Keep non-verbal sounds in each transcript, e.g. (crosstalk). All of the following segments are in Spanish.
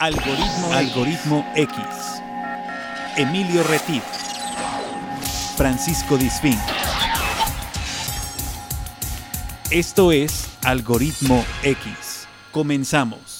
Algoritmo, Algoritmo X. Emilio Retif. Francisco Disfín. Esto es Algoritmo X. Comenzamos.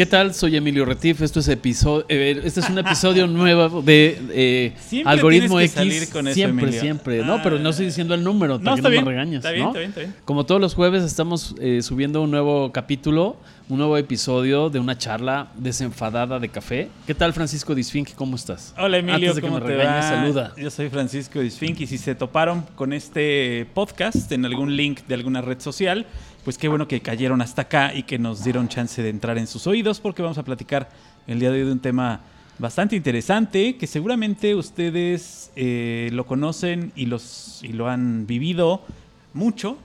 ¿Qué tal? Soy Emilio Retif. Esto es episodio, eh, este es un episodio (laughs) nuevo de eh, Siempre Algoritmo que X. salir con eso, siempre, Emilio. siempre. Ah. No, pero no estoy diciendo el número, No, para bien. no me regañes. Está bien, ¿no? está bien, está bien. Como todos los jueves estamos eh, subiendo un nuevo capítulo, un nuevo episodio de una charla desenfadada de café. ¿Qué tal, Francisco Disfink? ¿Cómo estás? Hola Emilio, Antes de que ¿cómo me regañes, saluda. Yo soy Francisco Disfink y si se toparon con este podcast en algún link de alguna red social, pues qué bueno que cayeron hasta acá y que nos dieron chance de entrar en sus oídos porque vamos a platicar el día de hoy de un tema bastante interesante que seguramente ustedes eh, lo conocen y, los, y lo han vivido mucho,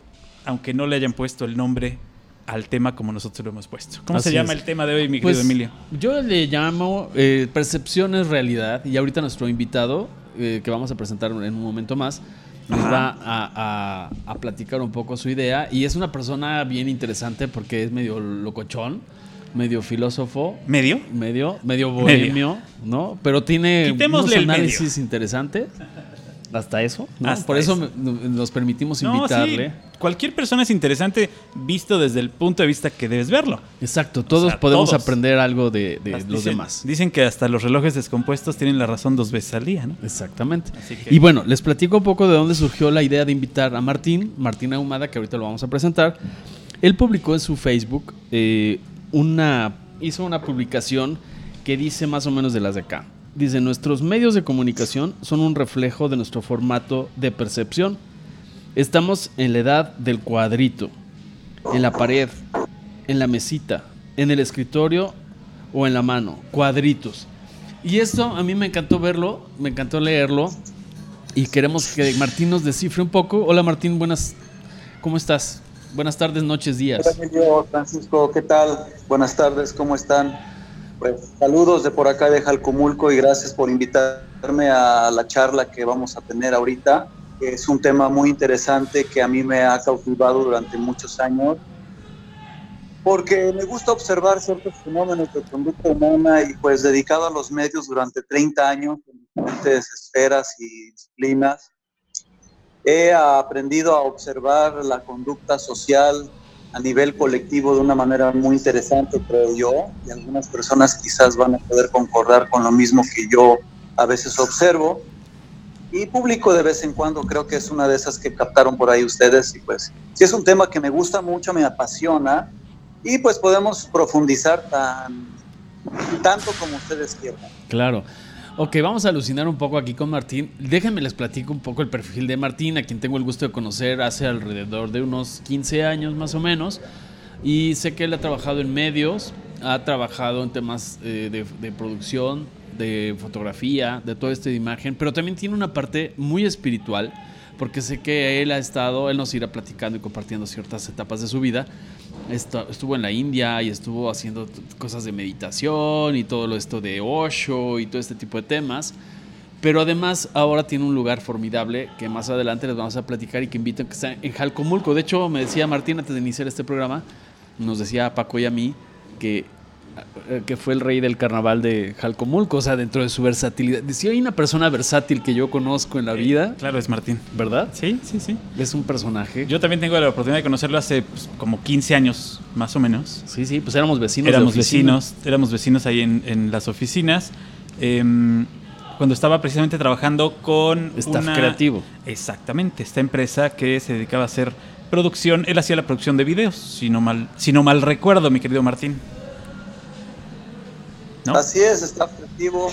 aunque no le hayan puesto el nombre al tema como nosotros lo hemos puesto. ¿Cómo se llama es. el tema de hoy, mi Pues, querido Emilio? Yo le llamo eh, Percepción es Realidad y ahorita nuestro invitado, eh, que vamos a presentar en un momento más, nos Ajá. va a, a- a platicar un poco su idea y es una persona bien interesante porque es medio locochón, medio filósofo, ¿Medio? medio, medio bohemio, ¿no? Pero tiene Quitémosle unos análisis interesantes. Hasta eso, ¿no? Hasta Por eso, nos permitimos No, invitarle. sí, Cualquier persona es interesante visto desde el punto de vista que debes verlo. Exacto, todos sea, podemos todos. aprender algo de, los dicen, demás. Dicen que hasta los relojes descompuestos tienen la razón dos veces al día, ¿no? Exactamente. Que- Y bueno, les platico un poco de dónde surgió la idea de invitar a Martín, Martín Ahumada, que ahorita lo vamos a presentar. Él publicó en su Facebook eh, una, hizo una publicación que dice más o menos de las de acá. Dice, nuestros medios de comunicación son un reflejo de nuestro formato de percepción. Estamos en la edad del cuadrito, en la pared, en la mesita, en el escritorio o en la mano, cuadritos. Y esto a mí me encantó verlo, me encantó leerlo y queremos que Martín nos descifre un poco. Hola Martín, buenas, ¿cómo estás? Buenas tardes, noches, días. Hola Francisco, ¿qué tal? Buenas tardes, ¿cómo están? Saludos de por acá de Jalcomulco y gracias por invitarme a la charla que vamos a tener ahorita. Es un tema muy interesante que a mí me ha cautivado durante muchos años porque me gusta observar ciertos fenómenos de conducta humana y pues dedicado a los medios durante 30 años en diferentes esferas y disciplinas. He aprendido a observar la conducta social a nivel colectivo de una manera muy interesante, creo yo, y algunas personas quizás van a poder concordar con lo mismo que yo a veces observo. Y publico de vez en cuando, creo que es una de esas que captaron por ahí ustedes, y pues sí es un tema que me gusta mucho, me apasiona, y pues podemos profundizar tan, tanto como ustedes quieran. Claro. Ok, vamos a alucinar un poco aquí con Martín. Déjenme les platico un poco el perfil de Martín, a quien tengo el gusto de conocer hace alrededor de unos 15 años más o menos. Y sé que él ha trabajado en medios, ha trabajado en temas eh, de, producción, de fotografía, de todo esto de imagen, pero también tiene una parte muy espiritual, porque sé que él ha estado, él nos irá platicando y compartiendo ciertas etapas de su vida. Estuvo en la India y estuvo haciendo cosas de meditación y todo esto de Osho y todo este tipo de temas. Pero además ahora tiene un lugar formidable que más adelante les vamos a platicar y que invito que está en Jalcomulco. De hecho, me decía Martín antes de iniciar este programa, nos decía a Paco y a mí que, que fue el rey del carnaval de Jalcomulco, o sea, dentro de su versatilidad. Si hay una persona versátil que yo conozco en la vida, Claro, es Martín. ¿verdad? Sí, sí, sí. Es un personaje. Yo también tengo la oportunidad de conocerlo hace pues, como 15 años, más o menos. sí, sí, pues éramos vecinos. éramos vecinos, éramos vecinos ahí en, en las oficinas. Em, cuando estaba precisamente trabajando con Staff una- creativo. Exactamente, esta empresa que se dedicaba a hacer producción, él hacía la producción de videos, si no mal, si no mal recuerdo, mi querido Martín. ¿No? Así es, Staff Creativo,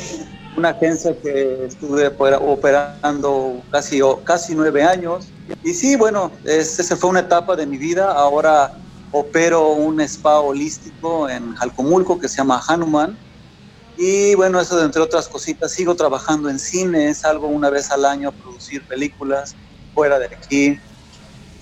una agencia que estuve opera- operando casi, casi nueve años. Y sí, bueno, es- esa fue una etapa de mi vida. Ahora opero un spa holístico en Jalcomulco que se llama Hanuman. Y bueno, eso entre otras cositas, sigo trabajando en cine, salgo una vez al año a producir películas fuera de aquí.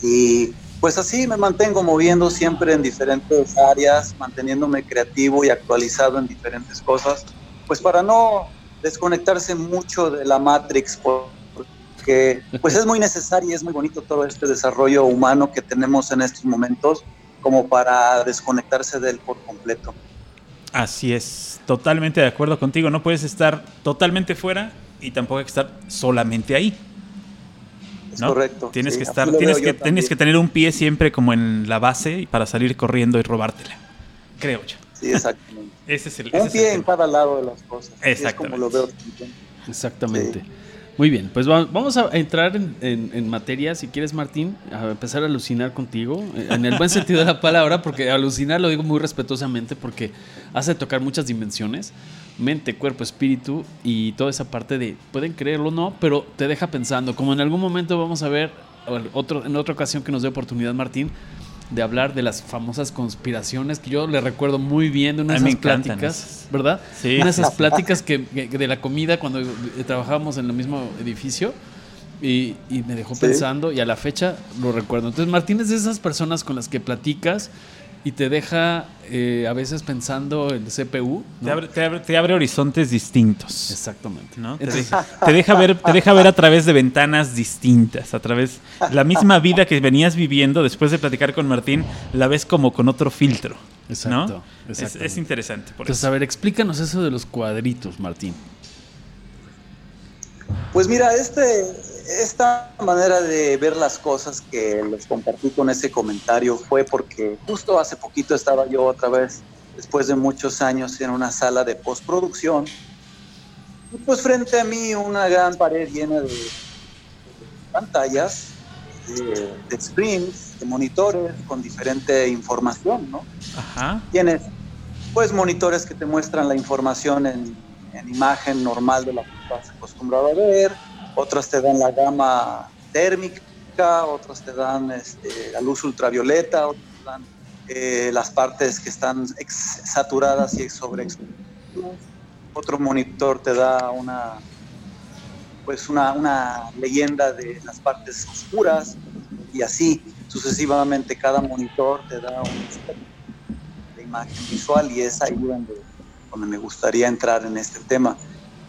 Y pues así me mantengo moviendo siempre en diferentes áreas, manteniéndome creativo y actualizado en diferentes cosas, pues para no desconectarse mucho de la Matrix, porque pues es muy necesario y es muy bonito todo este desarrollo humano que tenemos en estos momentos como para desconectarse de él por completo. Así es, totalmente de acuerdo contigo. No puedes estar totalmente fuera y tampoco hay que estar solamente ahí. Es correcto. Tienes que estar, tienes que, tienes que tener un pie siempre como en la base para salir corriendo y robártela. Creo yo. Sí, exactamente. (laughs) ese es el, un pie en cada lado de las cosas. Exactamente. Es como lo veo. Exactamente. Muy bien, pues vamos a entrar en, materia, si quieres, Martín, a empezar a alucinar contigo, eh, en el buen sentido de la palabra, porque alucinar lo digo muy respetuosamente, porque hace tocar muchas dimensiones, mente, cuerpo, espíritu y toda esa parte de, pueden creerlo o no, pero te deja pensando, como en algún momento vamos a ver, otro, en otra ocasión que nos dé oportunidad, Martín, de hablar de las famosas conspiraciones que yo le recuerdo muy bien de una de esas pláticas, ¿verdad? Sí. Una de esas (laughs) pláticas que, de la comida cuando trabajábamos en el mismo edificio y, me dejó pensando y a la fecha lo recuerdo. Entonces Martín es de esas personas con las que platicas y te deja eh, a veces pensando el CPU. Te, abre, te, abre, horizontes distintos. Exactamente. ¿no? Te, deja, ver, te deja ver a través de ventanas distintas, a través la misma vida que venías viviendo después de platicar con Martín, la ves como con otro filtro. Exacto. Es, interesante. Por Entonces, a ver, explícanos eso de los cuadritos, Martín. Pues mira, este, esta manera de ver las cosas que les compartí con ese comentario fue porque justo hace poquito estaba yo otra vez, después de muchos años, en una sala de postproducción. Y pues frente a mí una gran pared llena de, pantallas, de, screens, de monitores con diferente información, ¿no? Ajá. Tienes pues monitores que te muestran la información en, en imagen normal de la que estás acostumbrado a ver, otras te dan la gama térmica, otras te dan este, la luz ultravioleta, otras te dan eh, las partes que están saturadas y sobre otro monitor te da una pues una, una leyenda de las partes oscuras y así sucesivamente cada monitor te da una imagen visual y es ahí donde, donde me gustaría entrar en este tema.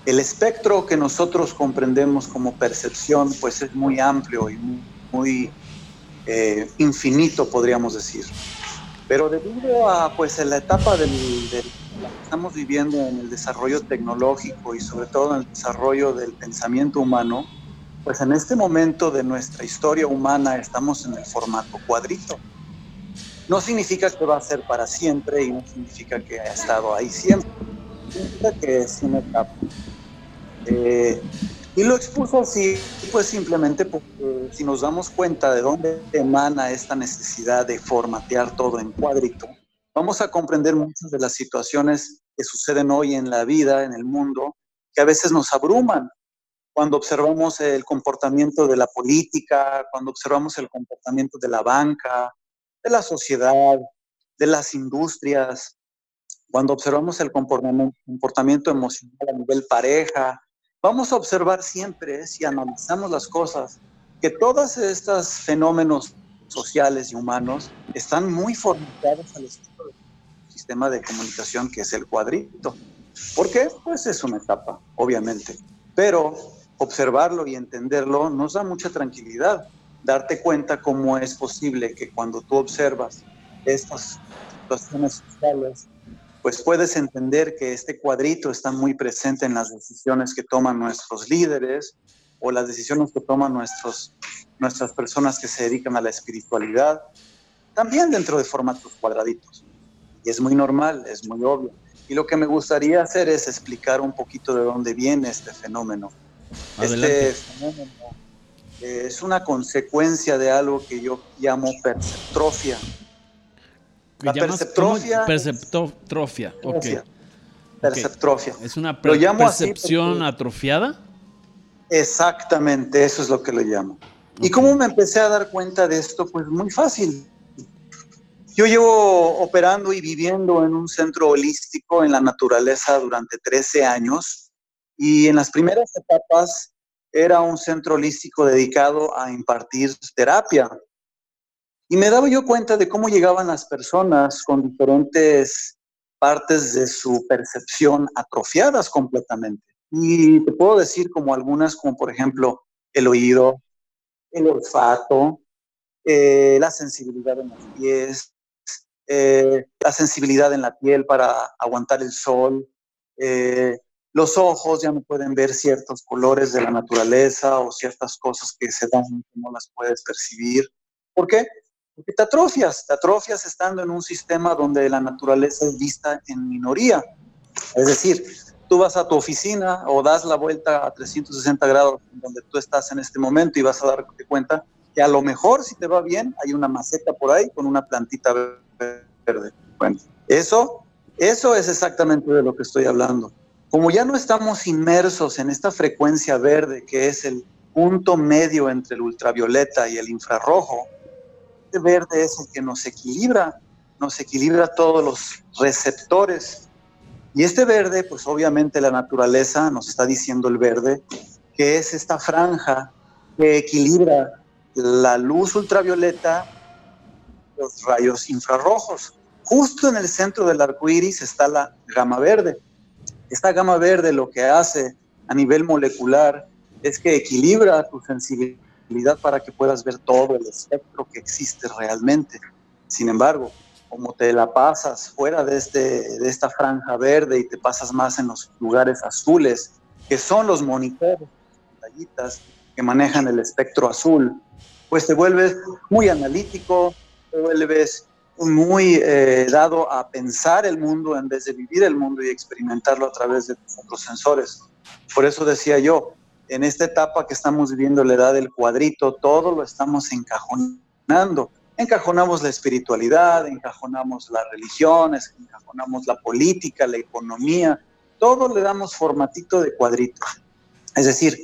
El espectro que nosotros comprendemos como percepción pues es muy amplio y muy, eh, infinito, podríamos decir. Pero debido a pues, la etapa del, que estamos viviendo en el desarrollo tecnológico y sobre todo en el desarrollo del pensamiento humano, pues en este momento de nuestra historia humana estamos en el formato cuadrito. No significa que va a ser para siempre y no significa que ha estado ahí siempre. Significa que es una etapa. Eh, y lo expuso así, pues simplemente porque si nos damos cuenta de dónde emana esta necesidad de formatear todo en cuadrito, vamos a comprender muchas de las situaciones que suceden hoy en la vida, en el mundo, que a veces nos abruman. Cuando observamos el comportamiento de la política, cuando observamos el comportamiento de la banca, de la sociedad, de las industrias, cuando observamos el comportamiento emocional a nivel pareja, vamos a observar siempre, si analizamos las cosas, que todos estos fenómenos sociales y humanos están muy formatados al sistema de comunicación que es el cuadrito. ¿Por qué? Pues es una etapa, obviamente. Pero observarlo y entenderlo nos da mucha tranquilidad. Darte cuenta cómo es posible que cuando tú observas estas situaciones sociales pues puedes entender que este cuadrito está muy presente en las decisiones que toman nuestros líderes o las decisiones que toman nuestros, nuestras personas que se dedican a la espiritualidad, también dentro de formatos cuadraditos. Y es muy normal, es muy obvio. Y lo que me gustaría hacer es explicar un poquito de dónde viene este fenómeno. Este fenómeno es una consecuencia de algo que yo llamo perceptrofia la perceptrofia. Perceptrofia, ok. Perceptrofia. ¿Es una percepción atrofiada? Exactamente, eso es lo que lo llamo. ¿Y cómo me empecé a dar cuenta de esto? Pues muy fácil. Yo llevo operando y viviendo en un centro holístico en la naturaleza durante 13 años y en las primeras etapas era un centro holístico dedicado a impartir terapia, y me daba yo cuenta de cómo llegaban las personas con diferentes partes de su percepción atrofiadas completamente. Y te puedo decir como algunas, como por ejemplo el oído, el olfato, eh, la sensibilidad en los pies, eh, la sensibilidad en la piel para aguantar el sol, eh, los ojos ya no pueden ver ciertos colores de la naturaleza o ciertas cosas que se dan no las puedes percibir. ¿Por qué? Porque te atrofias, te atrofias estando en un sistema donde la naturaleza es vista en minoría. Es decir, tú vas a tu oficina o das la vuelta a 360 grados donde tú estás en este momento y vas a darte cuenta que a lo mejor si te va bien hay una maceta por ahí con una plantita verde. Bueno, eso, eso es exactamente de lo que estoy hablando. Como ya no estamos inmersos en esta frecuencia verde que es el punto medio entre el ultravioleta y el infrarrojo, verde es el que nos equilibra, nos equilibra todos los receptores. Y este verde, pues obviamente la naturaleza nos está diciendo el verde, que es esta franja que equilibra la luz ultravioleta, los rayos infrarrojos. Justo en el centro del arco iris está la gama verde. Esta gama verde lo que hace a nivel molecular es que equilibra tu sensibilidad para que puedas ver todo el espectro que existe realmente. Sin embargo, como te la pasas fuera de, este, de esta franja verde y te pasas más en los lugares azules, que son los monitores, las que manejan el espectro azul, pues te vuelves muy analítico, te vuelves muy eh, dado a pensar el mundo en vez de vivir el mundo y experimentarlo a través de otros sensores. Por eso decía yo, en esta etapa que estamos viviendo, la edad del cuadrito, todo lo estamos encajonando. Encajonamos la espiritualidad, encajonamos las religiones, encajonamos la política, la economía, todo le damos formatito de cuadrito. Es decir,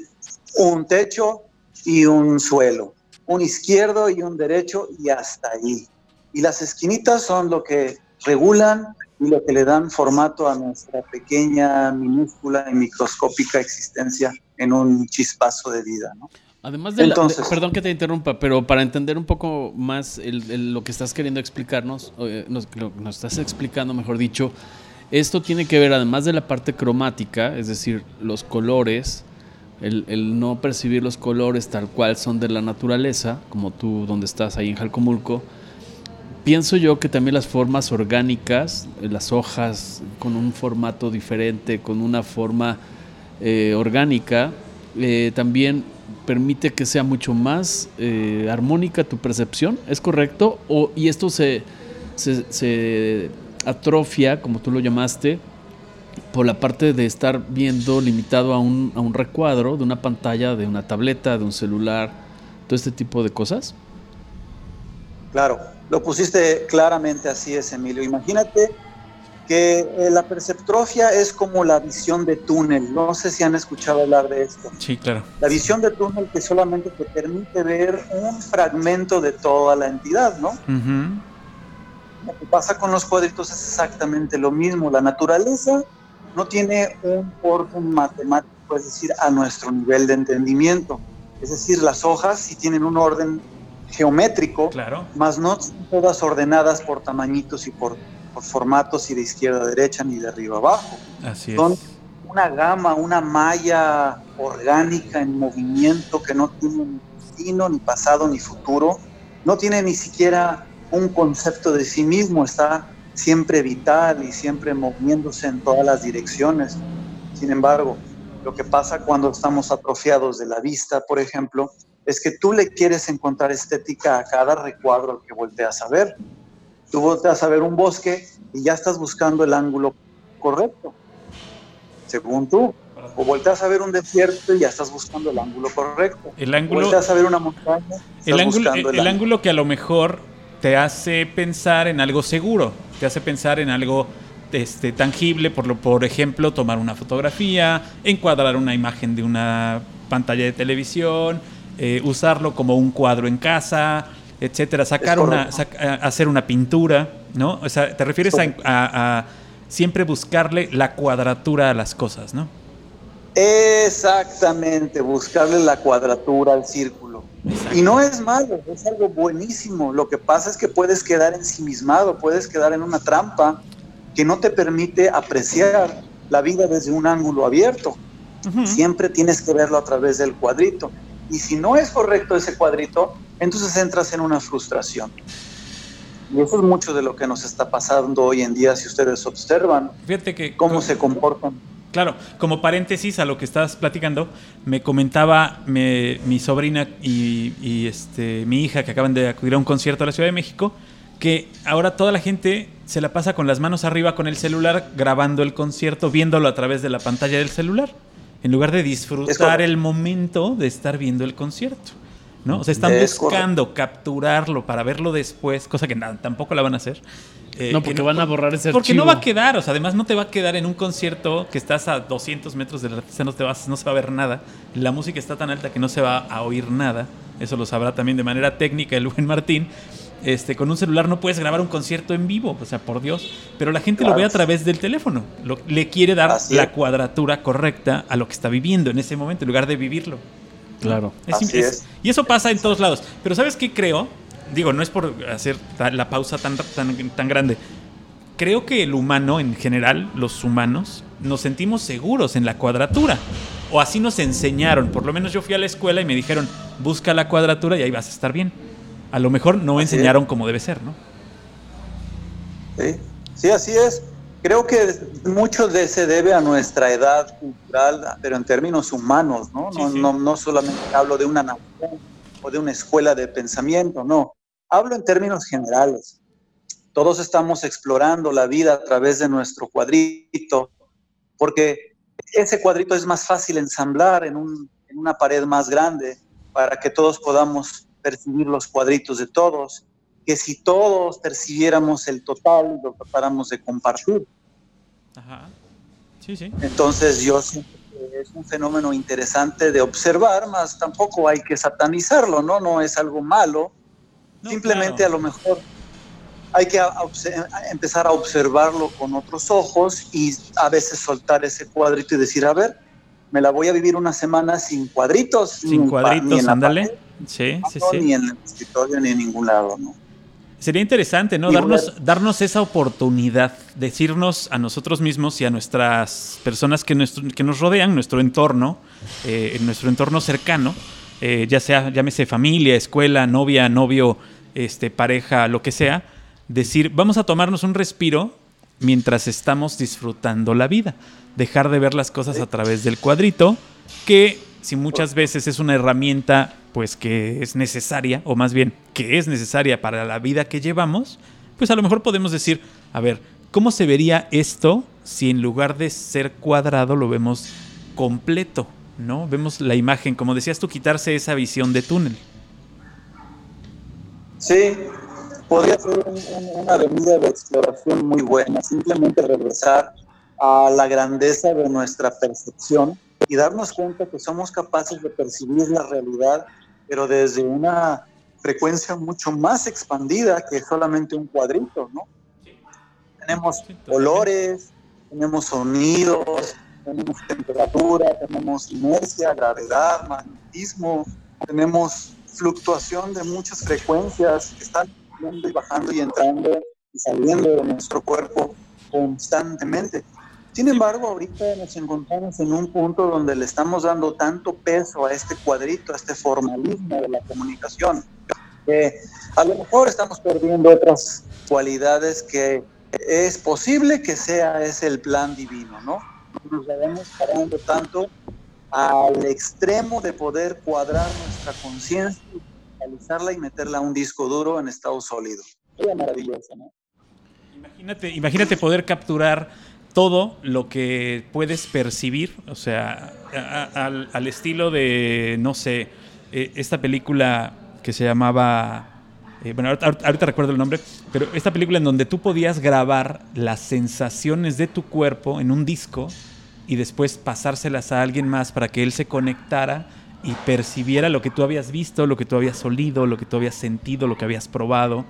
un techo y un suelo un izquierdo y un derecho y hasta ahí. Y las esquinitas son lo que regulan y lo que le dan formato a nuestra pequeña, minúscula y microscópica existencia en un chispazo de vida. ¿no? Además de, perdón que te interrumpa, pero para entender un poco más lo que estás queriendo explicarnos, eh, nos, nos estás explicando, mejor dicho, esto tiene que ver además de la parte cromática, es decir, los colores, el, no percibir los colores tal cual son de la naturaleza, como tú donde estás ahí en Jalcomulco, pienso yo que también las formas orgánicas, eh, las hojas con un formato diferente, con una forma eh, orgánica, eh, también permite que sea mucho más armónica tu percepción, ¿es correcto? O, y esto se, se atrofia, como tú lo llamaste, por la parte de estar viendo limitado a un, a un recuadro de una pantalla, de una tableta, de un celular, todo este tipo de cosas? Claro, lo pusiste claramente así es, Emilio. Imagínate que eh, la perceptrofia es como la visión de túnel. No sé si han escuchado hablar de esto. Sí, claro. La visión de túnel que solamente te permite ver un fragmento de toda la entidad, ¿no? Lo que pasa con los cuadritos es exactamente lo mismo. La naturaleza no tiene un orden matemático, es decir, a nuestro nivel de entendimiento. Es decir, las hojas sí tienen un orden geométrico, claro. más no todas ordenadas por tamañitos y por, formatos y de izquierda a derecha ni de arriba a abajo. Así Son una gama, una malla orgánica en movimiento que no tiene ni destino, ni pasado, ni futuro. No tiene ni siquiera un concepto de sí mismo, está siempre vital y siempre moviéndose en todas las direcciones. Sin embargo, lo que pasa cuando estamos atrofiados de la vista, por ejemplo, es que tú le quieres encontrar estética a cada recuadro que volteas a ver. Tú volteas a ver un bosque y ya estás buscando el ángulo correcto, según tú. O volteas a ver un desierto y ya estás buscando el ángulo correcto. El ángulo. Volteas a ver una montaña. El ángulo, el ángulo que a lo mejor te hace pensar en algo seguro, te hace pensar en algo este, tangible, por, lo, por ejemplo, tomar una fotografía, encuadrar una imagen de una pantalla de televisión, eh, usarlo como un cuadro en casa, etcétera, sacar una, hacer una pintura, ¿no? O sea, te refieres a, siempre buscarle la cuadratura a las cosas, ¿no? Exactamente, buscarle la cuadratura al círculo. Y no es malo, es algo buenísimo. Lo que pasa es que puedes quedar ensimismado, puedes quedar en una trampa que no te permite apreciar la vida desde un ángulo abierto. Siempre tienes que verlo a través del cuadrito. Y si no es correcto ese cuadrito, entonces entras en una frustración. Y eso es mucho de lo que nos está pasando hoy en día, si ustedes observan. Fíjate que... Cómo se comportan. Claro, como paréntesis a lo que estás platicando, me comentaba mi sobrina y, este, mi hija que acaban de acudir a un concierto a la Ciudad de México, que ahora toda la gente se la pasa con las manos arriba con el celular grabando el concierto, viéndolo a través de la pantalla del celular, en lugar de disfrutar el momento de estar viendo el concierto. ¿No? O sea, están buscando capturarlo para verlo después, cosa que tampoco la van a hacer. Eh, no, porque van a borrar ese Porque no va a quedar, o sea, además no te va a quedar en un concierto que estás a 200 metros del artista, no, te vas, no se va a ver nada. La música está tan alta que no se va a oír nada. Eso lo sabrá también de manera técnica el buen Martín. Este, con un celular no puedes grabar un concierto en vivo, o sea, por Dios. Pero la gente lo ve a través del teléfono. le quiere dar la cuadratura correcta a lo que está viviendo en ese momento, en lugar de vivirlo. Claro. Y eso pasa en todos lados. Pero ¿sabes qué creo? Digo, no es por hacer la pausa tan, tan, tan grande. Creo que el humano en general, los humanos, nos sentimos seguros en la cuadratura. O así nos enseñaron. Por lo menos yo fui a la escuela y me dijeron, busca la cuadratura y ahí vas a estar bien. A lo mejor no enseñaron como debe ser, ¿no? Sí, sí, así es. Creo que mucho de se debe a nuestra edad cultural, pero en términos humanos, ¿no? no, no, solamente hablo de una nación o de una escuela de pensamiento, no. Hablo en términos generales. Todos estamos explorando la vida a través de nuestro cuadrito, porque ese cuadrito es más fácil ensamblar en, un, en una pared más grande para que todos podamos percibir los cuadritos de todos que si todos percibiéramos el total, lo tratáramos de compartir. Ajá. Sí, sí. Entonces yo siento que es un fenómeno interesante de observar, más tampoco hay que satanizarlo, ¿no? No es algo malo. Simplemente a lo mejor hay que empezar a observarlo con otros ojos y a veces soltar ese cuadrito y decir, a ver, me la voy a vivir una semana sin cuadritos. Sin cuadritos, ándale. Sí, sí, sí. Ni en el escritorio ni en ningún lado, ¿no? Sería interesante, ¿no? Darnos, darnos esa oportunidad, decirnos a nosotros mismos y a nuestras personas que, que nos rodean, nuestro entorno, eh, en nuestro entorno cercano, eh, ya sea, llámese familia, escuela, novia, novio, este, pareja, lo que sea, decir, vamos a tomarnos un respiro mientras estamos disfrutando la vida. Dejar de ver las cosas a través del cuadrito, que si muchas veces es una herramienta pues que es necesaria, o más bien que es necesaria para la vida que llevamos, pues a lo mejor podemos decir, a ver, ¿cómo se vería esto si en lugar de ser cuadrado lo vemos completo? ¿No? Vemos la imagen, como decías tú, quitarse esa visión de túnel. Sí, podría ser una avenida de exploración muy buena, simplemente regresar a la grandeza de nuestra percepción y darnos cuenta que somos capaces de percibir la realidad pero desde una frecuencia mucho más expandida que solamente un cuadrito, ¿no? Tenemos olores, tenemos sonidos, tenemos temperatura, tenemos inercia, gravedad, magnetismo, tenemos fluctuación de muchas frecuencias que están y bajando y entrando y saliendo de nuestro cuerpo constantemente. Sin embargo, ahorita nos encontramos en un punto donde le estamos dando tanto peso a este cuadrito, a este formalismo de la comunicación, que a lo mejor estamos perdiendo otras cualidades que es posible que sea ese el plan divino, ¿no? Nos vamos parando tanto al extremo de poder cuadrar nuestra conciencia, realizarla y meterla a un disco duro en estado sólido. Sería maravilloso, ¿no? Imagínate, imagínate poder capturar todo lo que puedes percibir, o sea, al, estilo de, no sé, eh, esta película que se llamaba, eh, bueno, ahorita, recuerdo el nombre, pero esta película en donde tú podías grabar las sensaciones de tu cuerpo en un disco y después pasárselas a alguien más para que él se conectara y percibiera lo que tú habías visto, lo que tú habías olido, lo que tú habías sentido, lo que habías probado.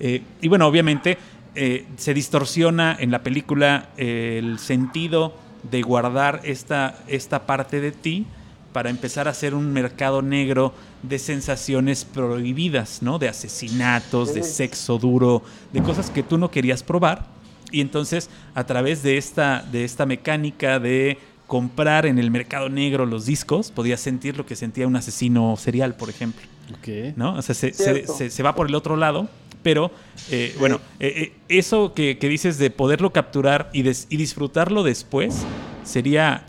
Eh, y bueno, obviamente eh, se distorsiona en la película eh, el sentido de guardar esta, esta parte de ti para empezar a hacer un mercado negro de sensaciones prohibidas, ¿no? De asesinatos, de sexo duro, de cosas que tú no querías probar. Y entonces, a través de esta, de esta mecánica de comprar en el mercado negro los discos, podías sentir lo que sentía un asesino serial, por ejemplo. ¿No? O sea, se, va por el otro lado. Pero, eh, bueno, eh, eh, eso que, dices de poderlo capturar y, y disfrutarlo después sería,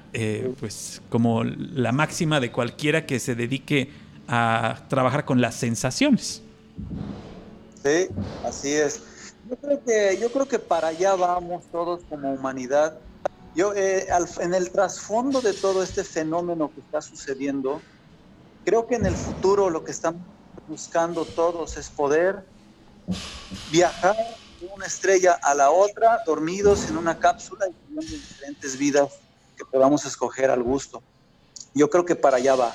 pues, como la máxima de cualquiera que se dedique a trabajar con las sensaciones. Sí, así es. Yo creo que, yo creo que para allá vamos todos como humanidad. Yo, eh, en el trasfondo de todo este fenómeno que está sucediendo, creo que en el futuro lo que estamos buscando todos es poder viajar de una estrella a la otra, dormidos en una cápsula y teniendo diferentes vidas que podamos escoger al gusto. Yo creo que para allá va.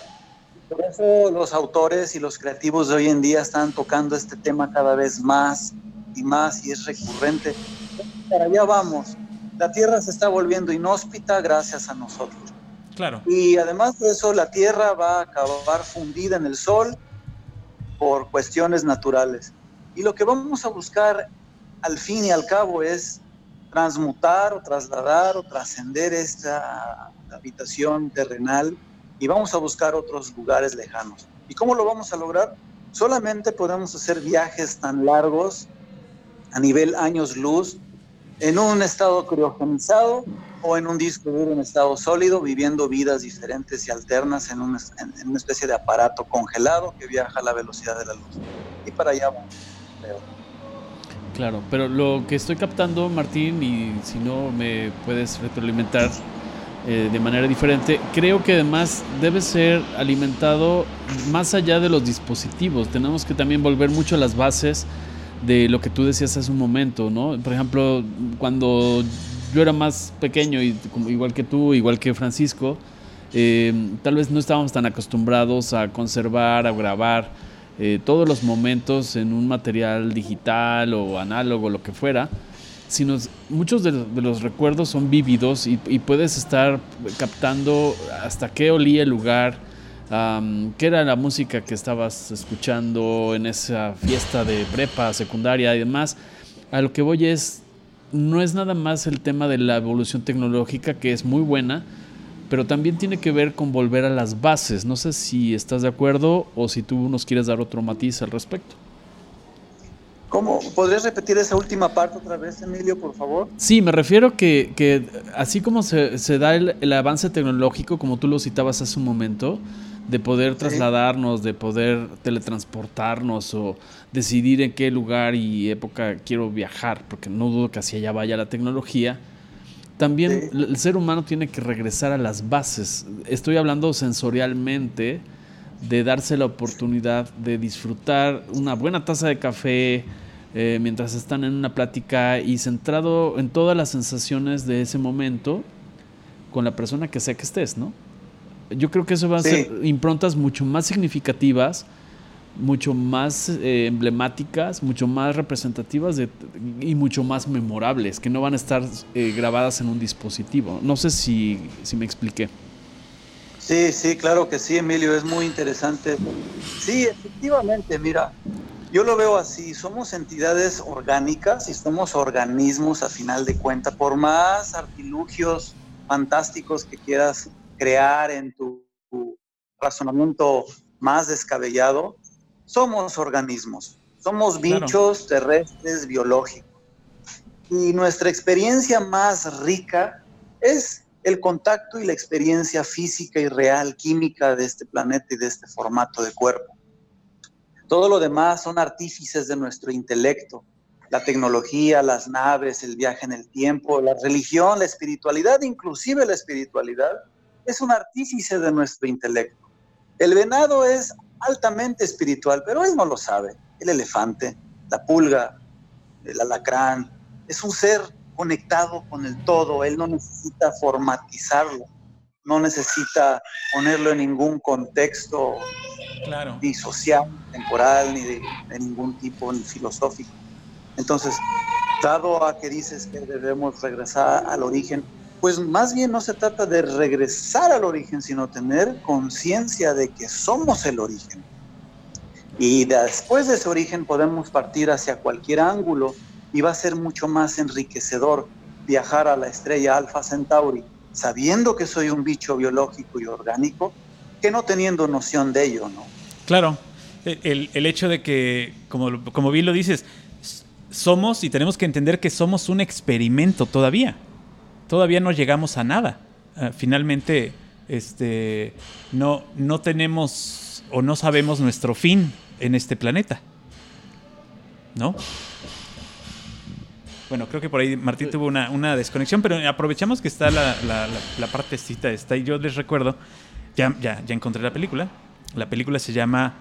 Por eso los autores y los creativos de hoy en día están tocando este tema cada vez más y más y es recurrente. Para allá vamos. La Tierra se está volviendo inhóspita gracias a nosotros. Y además de eso, la Tierra va a acabar fundida en el Sol por cuestiones naturales. Y lo que vamos a buscar al fin y al cabo es transmutar o trasladar o trascender esta habitación terrenal y vamos a buscar otros lugares lejanos. ¿Y cómo lo vamos a lograr? Solamente podemos hacer viajes tan largos a nivel años luz en un estado criogenizado o en un disco duro en estado sólido, viviendo vidas diferentes y alternas en una, en una especie de aparato congelado que viaja a la velocidad de la luz. Y para allá vamos, Claro, pero lo que estoy captando, Martín, y si no me puedes retroalimentar, eh, de manera diferente. Creo que además debe ser alimentado más allá de los dispositivos. Tenemos que también volver mucho a las bases de lo que tú decías hace un momento, ¿no? Por ejemplo, cuando yo era más pequeño, y igual que tú, igual que Francisco, eh, tal vez no estábamos tan acostumbrados a conservar, a grabar eh, todos los momentos en un material digital o análogo, lo que fuera sino muchos de, los recuerdos son vívidos y, puedes estar captando hasta qué olía el lugar, qué era la música que estabas escuchando en esa fiesta de prepa, secundaria y demás. A lo que voy es, no es nada más el tema de la evolución tecnológica, que es muy buena, pero también tiene que ver con volver a las bases. No sé si estás de acuerdo o si tú nos quieres dar otro matiz al respecto. ¿Cómo? ¿Podrías repetir esa última parte otra vez, Emilio, por favor? Sí, me refiero que, que así como se, se da el, avance tecnológico, como tú lo citabas hace un momento, de poder trasladarnos, de poder teletransportarnos o decidir en qué lugar y época quiero viajar, porque no dudo que hacia allá vaya la tecnología, también el ser humano tiene que regresar a las bases. Estoy hablando sensorialmente de darse la oportunidad de disfrutar una buena taza de café eh, mientras están en una plática y centrado en todas las sensaciones de ese momento con la persona que sea que estés, ¿no? Yo creo que eso va a ser improntas mucho más significativas, mucho más eh, emblemáticas, mucho más representativas y mucho más memorables, que no van a estar eh, grabadas en un dispositivo. No sé si, si me expliqué. Sí, sí, claro que sí, Emilio, es muy interesante. Sí, efectivamente, mira, yo lo veo así, somos entidades orgánicas y somos organismos a final de cuentas, por más artilugios fantásticos que quieras crear en tu, razonamiento más descabellado, somos organismos, somos bichos terrestres biológicos. Y nuestra experiencia más rica es el contacto y la experiencia física y real, química de este planeta y de este formato de cuerpo. Todo lo demás son artífices de nuestro intelecto, la tecnología, las naves, el viaje en el tiempo, la religión, la espiritualidad, inclusive la espiritualidad, es un artífice de nuestro intelecto. El venado es altamente espiritual, pero él no lo sabe. El elefante, la pulga, el alacrán, es un ser conectado con el todo, él no necesita formatizarlo, no necesita ponerlo en ningún contexto claro. ni social, temporal, ni de, ningún tipo, ni filosófico. Entonces, dado a que dices que debemos regresar al origen, pues más bien no se trata de regresar al origen, sino tener conciencia de que somos el origen. Y después de ese origen podemos partir hacia cualquier ángulo y va a ser mucho más enriquecedor viajar a la estrella Alpha Centauri sabiendo que soy un bicho biológico y orgánico que no teniendo noción de ello, ¿no? Claro. el, el hecho de que, como, como bien lo dices, somos y tenemos que entender que somos un experimento todavía. Todavía no llegamos a nada. Ah, finalmente, este, no, no tenemos o no sabemos nuestro fin en este planeta. ¿No? Bueno, creo que por ahí Martín tuvo una, una desconexión, pero aprovechamos que está la, la, la, la partecita esta y yo les recuerdo, ya, ya, ya encontré la película. La película se llama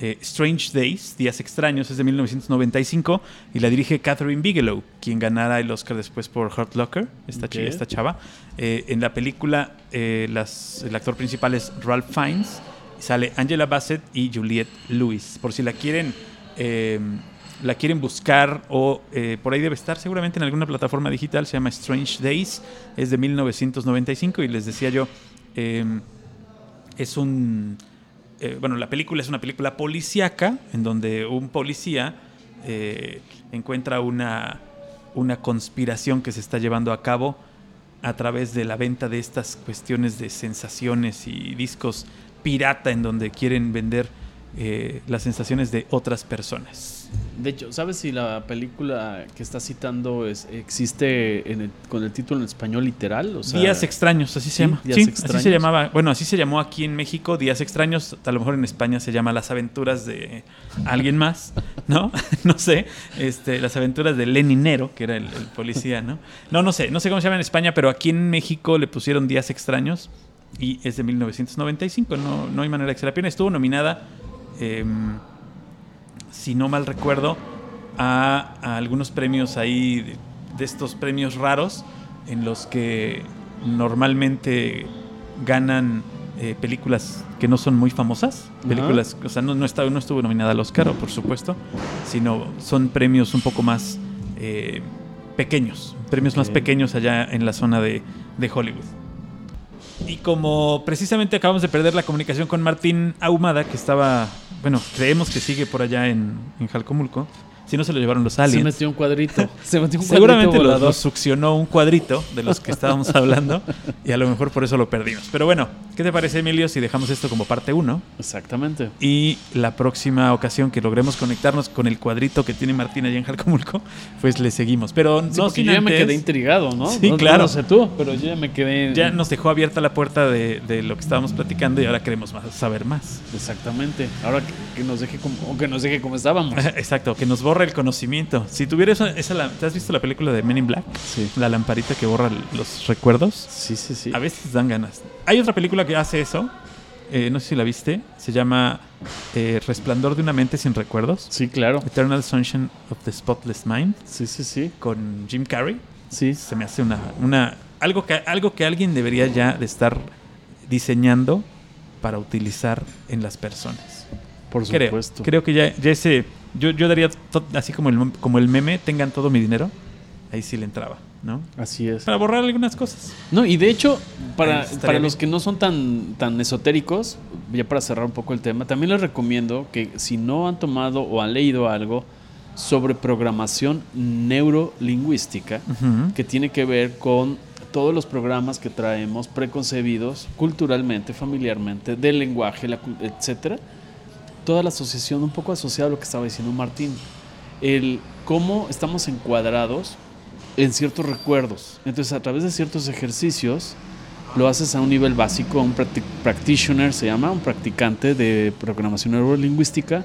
eh, Strange Days, Días Extraños, es de 1995 y la dirige Catherine Bigelow, quien ganara el Oscar después por Hurt Locker, esta, Ok. chi- esta chava. Eh, en la película eh, las- el actor principal es Ralph Fiennes, sale Angela Bassett y Juliette Lewis. Por si la quieren... eh, la quieren buscar o por ahí debe estar seguramente en alguna plataforma digital, se llama Strange Days, es de 1995 y les decía yo, eh, es un, eh, bueno, la película es una película policíaca en donde un policía eh, encuentra una, una conspiración que se está llevando a cabo a través de la venta de estas cuestiones de sensaciones y discos pirata en donde quieren vender eh, las sensaciones de otras personas. De hecho, ¿sabes si la película que está citando es, existe en el- con el título en español literal? O sea, Días extraños, así ¿sí? se llama. Días Sí, así se llamaba. Bueno, así se llamó aquí en México, Días extraños. A lo mejor en España se llama Las aventuras de alguien más, ¿no? (laughs) no sé. Este, las aventuras de Leninero, que era el, el policía, ¿no? No, no sé. No sé cómo se llama en España, pero aquí en México le pusieron Días extraños y es de 1995. No, no hay manera de que se la pierda. Estuvo nominada, em, si no mal recuerdo, a, a algunos premios ahí, de, de estos premios raros, en los que normalmente ganan eh, películas que no son muy famosas. Películas, o sea, no, no, está- no estuvo nominada al Oscar, por supuesto, sino son premios un poco más eh, pequeños, premios más pequeños allá en la zona de, de Hollywood. Y como precisamente acabamos de perder la comunicación con Martín Ahumada, que estaba, bueno, creemos que sigue por allá en, en Jalcomulco, si no se lo llevaron los Se aliens. metió un cuadrito. (laughs) Se metió un Seguramente cuadrito lo, volador. lo succionó un cuadrito de los que estábamos hablando y a lo mejor por eso lo perdimos. Pero bueno, ¿qué te parece, Emilio, si dejamos esto como parte 1? Exactamente. Y la próxima ocasión que logremos conectarnos con el cuadrito que tiene Martín allá en Jalcomulco, pues le seguimos. Pero Sí, no sin yo ya me quedé intrigado, ¿no? Sí, No- claro. No sé tú, pero yo ya me quedé. Ya nos dejó abierta la puerta de, de lo que estábamos platicando y ahora queremos más- saber más. Exactamente. Ahora que, que nos deje como, o que nos deje como estábamos. (laughs) Exacto, que nos borre el conocimiento. Si tuvieras esa, esa la- ¿te has visto la película de Men in Black? Sí. La lamparita que borra los recuerdos. Sí, sí, sí. A veces dan ganas. Hay otra película que hace eso. eh, no sé si la viste. Se llama eh, Resplandor de una mente sin recuerdos. Sí, claro. Eternal Sunshine of the Spotless Mind. Sí, sí, sí. Con Jim Carrey. Sí. Se me hace una. una algo, que, algo que alguien debería ya de estar diseñando para utilizar en las personas. Por Creo, supuesto. creo que ya, ya ese. Yo, yo daría así como el, como el meme, tengan todo mi dinero. Ahí sí le entraba, ¿no? Así es. Para borrar algunas cosas. No, y de hecho, para, para los que no son tan, tan esotéricos, ya para cerrar un poco el tema, también les recomiendo que si no han tomado o han leído algo sobre programación neurolingüística, que tiene que ver con todos los programas que traemos preconcebidos culturalmente, familiarmente, del lenguaje, la cul- etcétera. Toda la asociación, un poco asociada a lo que estaba diciendo Martín, el cómo estamos encuadrados en ciertos recuerdos. Entonces, a través de ciertos ejercicios, lo haces a un nivel básico, un practi- practitioner se llama, un practicante de programación neurolingüística.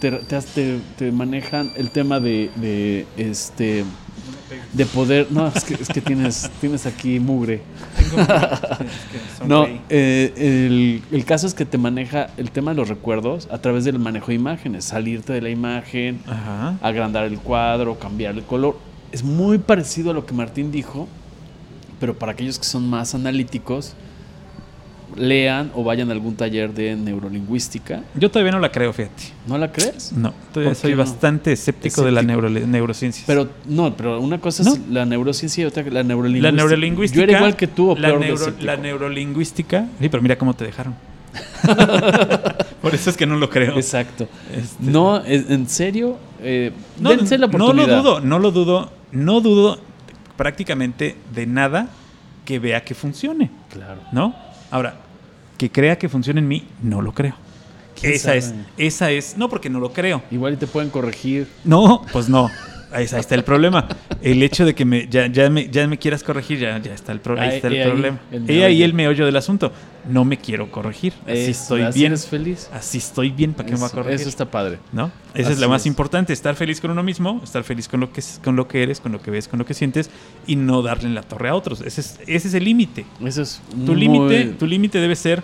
Te- te manejan el tema de, de, este de poder. No, es que, es que tienes, tienes aquí mugre. No, (laughs) eh, el, el caso es que te maneja el tema de los recuerdos a través del manejo de imágenes, salirte de la imagen, Ajá. agrandar el cuadro, cambiar el color. Es muy parecido a lo que Martín dijo, pero para aquellos que son más analíticos, lean o vayan a algún taller de neurolingüística. Yo todavía no la creo, fíjate. ¿No la crees? No, todavía ¿Por soy no? bastante escéptico, de la neuro- neurociencia. Pero no, pero una cosa ¿No? es la neurociencia y otra la neurolingüística. la neurolingüística. Yo era igual que tú, o la, peor neuro- la neurolingüística. Sí, pero mira cómo te dejaron. (laughs) Por eso es que no lo creo. Exacto. Este, No, en serio, eh, no, dense la no lo oportunidad. dudo, no lo dudo, no dudo prácticamente de nada que vea que funcione, Claro. ¿no? Ahora, que crea que funcione en mí, no lo creo. ¿Quién Esa es, esa es, no porque no lo creo. Igual te pueden corregir. No, (laughs) pues no. Ahí, ahí está el problema. El hecho de que me, ya, ya, me, ya me quieras corregir, ya, ya está el, pro- ahí Ahí- está el ahí problema. He ahí el meollo del asunto. No me quiero corregir. Así Es- estoy así bien. eres feliz. Así estoy bien. ¿Para qué me voy a corregir? eso está padre. ¿No? Esa es la más es. importante, estar feliz con uno mismo, estar feliz con lo que con lo que eres, con lo que ves, con lo que sientes y no darle en la torre a otros. Ese es, ese es el límite. Eso es Tu límite, tu límite debe ser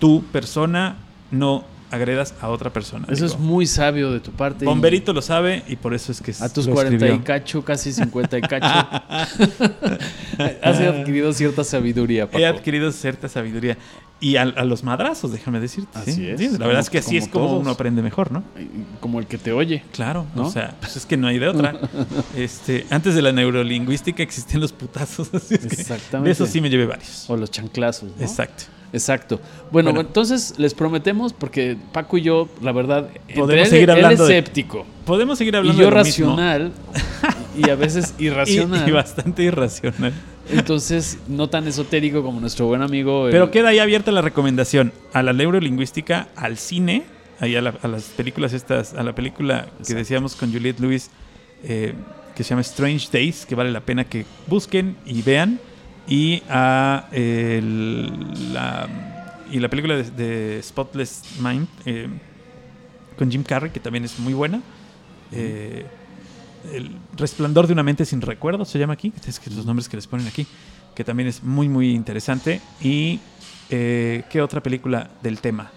tu persona, no agredas a otra persona. Eso Digo, es muy sabio de tu parte. y Bomberito lo sabe y por eso es que A tus lo 40 y cacho, casi 50 y cacho. (laughs) Has adquirido cierta sabiduría, Paco. He adquirido cierta sabiduría. Y a, a los madrazos, déjame decirte. Así ¿sí? es. Sí, la Como- verdad es que así como es como todos. uno aprende mejor, ¿no? Como el que te oye. Claro, ¿No? o sea, pues es que no hay de otra. (laughs) este, antes de la neurolingüística existían los putazos, así es que Exactamente. de eso sí me llevé varios. O los chanclazos. ¿no? Exacto. Exacto. Bueno, Bueno. entonces les prometemos, porque Paco y yo, la verdad, Podemos él- seguir él hablando de- escéptico. Podemos seguir Y hablando yo de lo mismo. racional. y a veces (laughs) Y, irracional. y bastante irracional. Entonces, no tan esotérico como nuestro buen amigo. el- Pero queda ahí abierta la recomendación a la neurolingüística, al cine, ahí a, la- a las películas estas, a la película que decíamos con Juliette Lewis, eh, que se llama Strange Days, que vale la pena que busquen y vean, y a la, y la película de, de Spotless Mind eh, con Jim Carrey, que también es muy buena. Eh, el Resplandor de una mente sin recuerdos se llama aquí, es que los nombres que les ponen aquí, que también es muy muy interesante. Y eh, qué otra película del tema,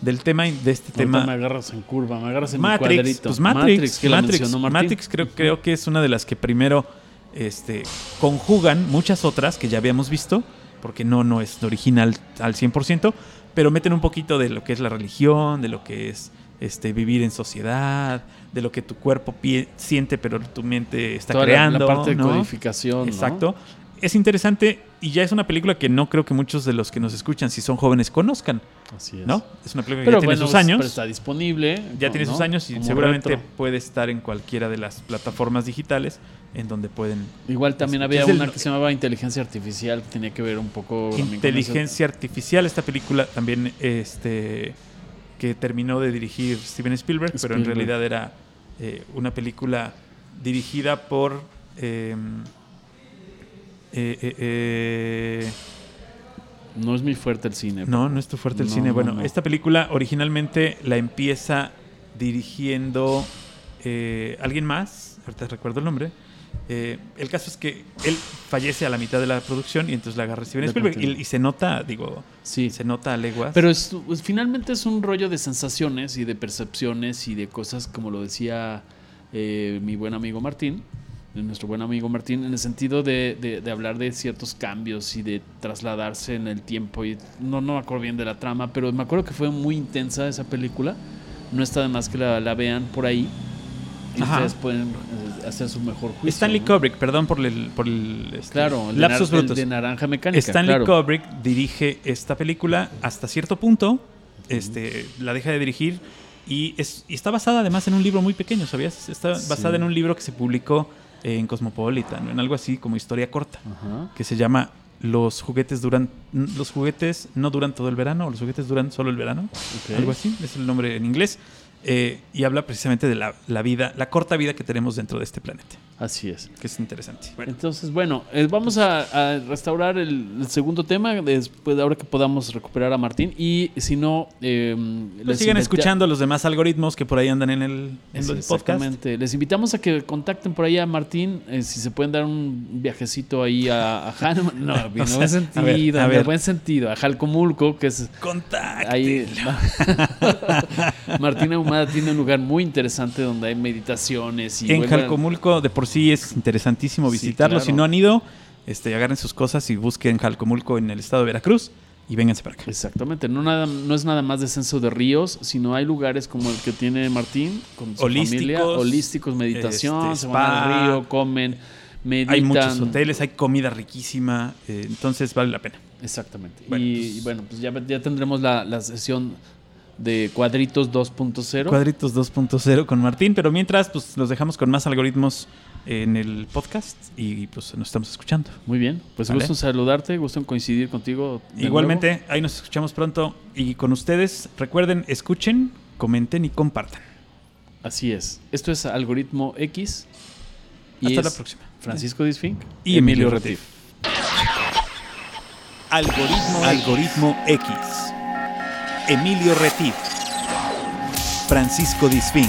del tema de este Ahorita tema. me agarras en curva, me agarras en mi Matrix, cuadrito. pues Matrix, que Matrix, Martín. Matrix creo, creo que es una de las que primero este, conjugan muchas otras que ya habíamos visto, porque no, no es original al 100%, pero meten un poquito de lo que es la religión, de lo que es este, vivir en sociedad, de lo que tu cuerpo siente, pero tu mente está Toda creando. la, parte de codificación. ¿no? Es interesante y ya es una película que no creo que muchos de los que nos escuchan, si son jóvenes, conozcan, Así es. ¿no? Es una película que Pero ya tiene sus años. pero está disponible. Ya tiene sus años y seguramente retro. puede estar en cualquiera de las plataformas digitales en donde pueden. Igual también había el- una que se llamaba Inteligencia Artificial, que tenía que ver un poco Inteligencia artificial, esta película también este que terminó de dirigir Steven Spielberg, pero en realidad era eh, una película dirigida por eh, eh, eh, eh. No es muy fuerte el cine. No, no es tu fuerte el No, cine. no, Bueno, no. esta película originalmente la empieza dirigiendo eh, alguien más, ahorita recuerdo el nombre. Eh, el caso es que él fallece a la mitad de la producción y entonces la agarra Steven Spielberg y, y se nota, digo, Sí. se nota a leguas. Pero es- pues, finalmente es un rollo de sensaciones y de percepciones y de cosas, como lo decía eh, mi buen amigo Martín, eh, nuestro buen amigo Martín, en el sentido de, de- de hablar de ciertos cambios y de trasladarse en el tiempo. Y no, no me acuerdo bien de la trama, pero me acuerdo que fue muy intensa esa película. No está de más que la, la vean por ahí. Y Ajá. ustedes pueden eh, hacer su mejor juicio. Stanley ¿no? Kubrick, perdón por el, por el este, Claro, el de, lapsus el brutus. de Naranja Mecánica. Stanley claro. Kubrick dirige esta película hasta cierto punto, este, la deja de dirigir y, es, y está basada además en un libro muy pequeño, ¿sabías? Está Sí. basada en un libro que se publicó en Cosmopolitan, en algo así como historia corta, Ajá. que se llama Los juguetes duran, los juguetes no duran todo el verano, o los juguetes duran solo el verano, algo así, es el nombre en inglés, eh, y habla precisamente de la, la vida, la corta vida que tenemos dentro de este planeta, Así es. que es interesante. Entonces, bueno, eh, vamos a, a restaurar el, el segundo tema después de ahora que podamos recuperar a Martín. Y si no, eh, Pues les sigan invita- escuchando los demás algoritmos que por ahí andan en el, en Sí, el podcast. exactamente. Les invitamos a que contacten por ahí a Martín, eh, si se pueden dar un viajecito ahí a, a Jan- (laughs) No, en O buen sea, a sentido, ver, a ver. buen sentido, a Jalcomulco, que es. Ahí, (laughs) Martín Ahumada tiene un lugar muy interesante donde hay meditaciones y en Jalcomulco de por sí es interesantísimo Sí, visitarlo. claro. Si no han ido, este, agarren sus cosas y busquen Jalcomulco en el estado de Veracruz y vénganse para acá. Exactamente, no, nada, no es nada más descenso de ríos, sino hay lugares como el que tiene Martín con su Holísticos, familia, holísticos, meditación, este, se van al río, comen, meditan. Hay muchos hoteles, hay comida riquísima, eh, entonces vale la pena. Exactamente. Bueno, y, pues- y bueno, pues ya, ya tendremos la, la sesión de cuadritos 2.0. Cuadritos 2.0 con Martín, pero mientras pues los dejamos con más algoritmos en el podcast y pues nos estamos escuchando. Muy bien, pues Vale. gusto en saludarte, gusto en coincidir contigo. Igualmente, ahí nos escuchamos pronto y con ustedes, recuerden, escuchen, comenten y compartan. Así es. Esto es Algoritmo X. Hasta la próxima. Francisco Disfink Y Emilio Retif. Algoritmo, Algoritmo X. Emilio Retif. Francisco Disfín.